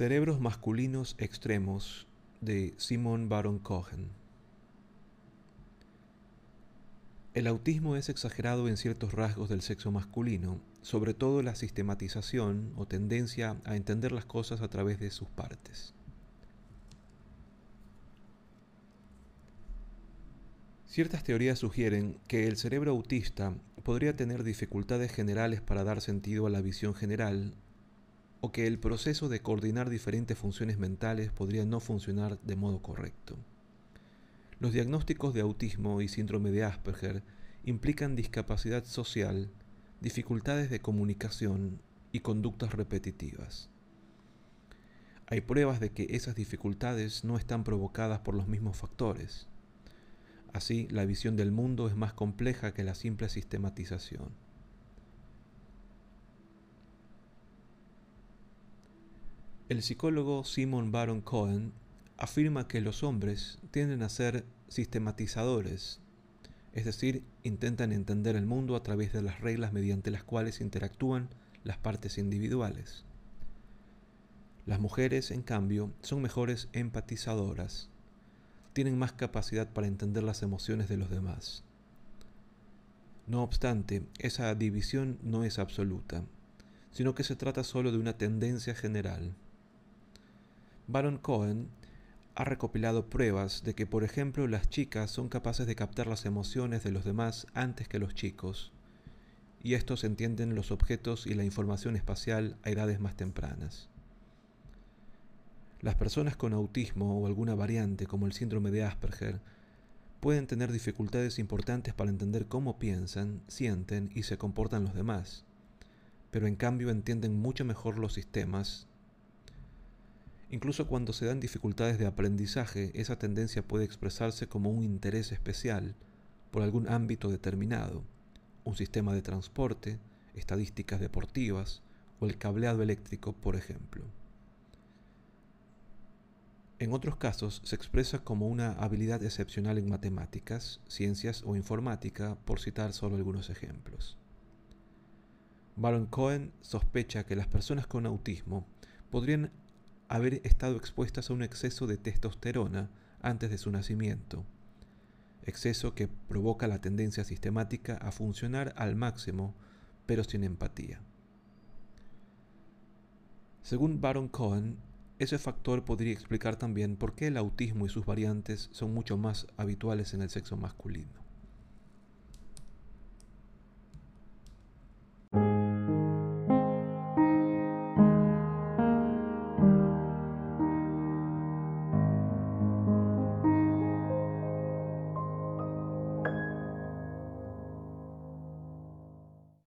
Cerebros masculinos extremos de Simon Baron Cohen. El autismo es exagerado en ciertos rasgos del sexo masculino, sobre todo la sistematización o tendencia a entender las cosas a través de sus partes. Ciertas teorías sugieren que el cerebro autista podría tener dificultades generales para dar sentido a la visión general o que el proceso de coordinar diferentes funciones mentales podría no funcionar de modo correcto. Los diagnósticos de autismo y síndrome de Asperger implican discapacidad social, dificultades de comunicación y conductas repetitivas. Hay pruebas de que esas dificultades no están provocadas por los mismos factores. Así, la visión del mundo es más compleja que la simple sistematización. El psicólogo Simon Baron Cohen afirma que los hombres tienden a ser sistematizadores, es decir, intentan entender el mundo a través de las reglas mediante las cuales interactúan las partes individuales. Las mujeres, en cambio, son mejores empatizadoras, tienen más capacidad para entender las emociones de los demás. No obstante, esa división no es absoluta, sino que se trata solo de una tendencia general. Baron Cohen ha recopilado pruebas de que, por ejemplo, las chicas son capaces de captar las emociones de los demás antes que los chicos, y estos entienden los objetos y la información espacial a edades más tempranas. Las personas con autismo o alguna variante como el síndrome de Asperger pueden tener dificultades importantes para entender cómo piensan, sienten y se comportan los demás, pero en cambio entienden mucho mejor los sistemas Incluso cuando se dan dificultades de aprendizaje, esa tendencia puede expresarse como un interés especial por algún ámbito determinado, un sistema de transporte, estadísticas deportivas o el cableado eléctrico, por ejemplo. En otros casos se expresa como una habilidad excepcional en matemáticas, ciencias o informática, por citar solo algunos ejemplos. Baron Cohen sospecha que las personas con autismo podrían haber estado expuestas a un exceso de testosterona antes de su nacimiento, exceso que provoca la tendencia sistemática a funcionar al máximo, pero sin empatía. Según Baron Cohen, ese factor podría explicar también por qué el autismo y sus variantes son mucho más habituales en el sexo masculino.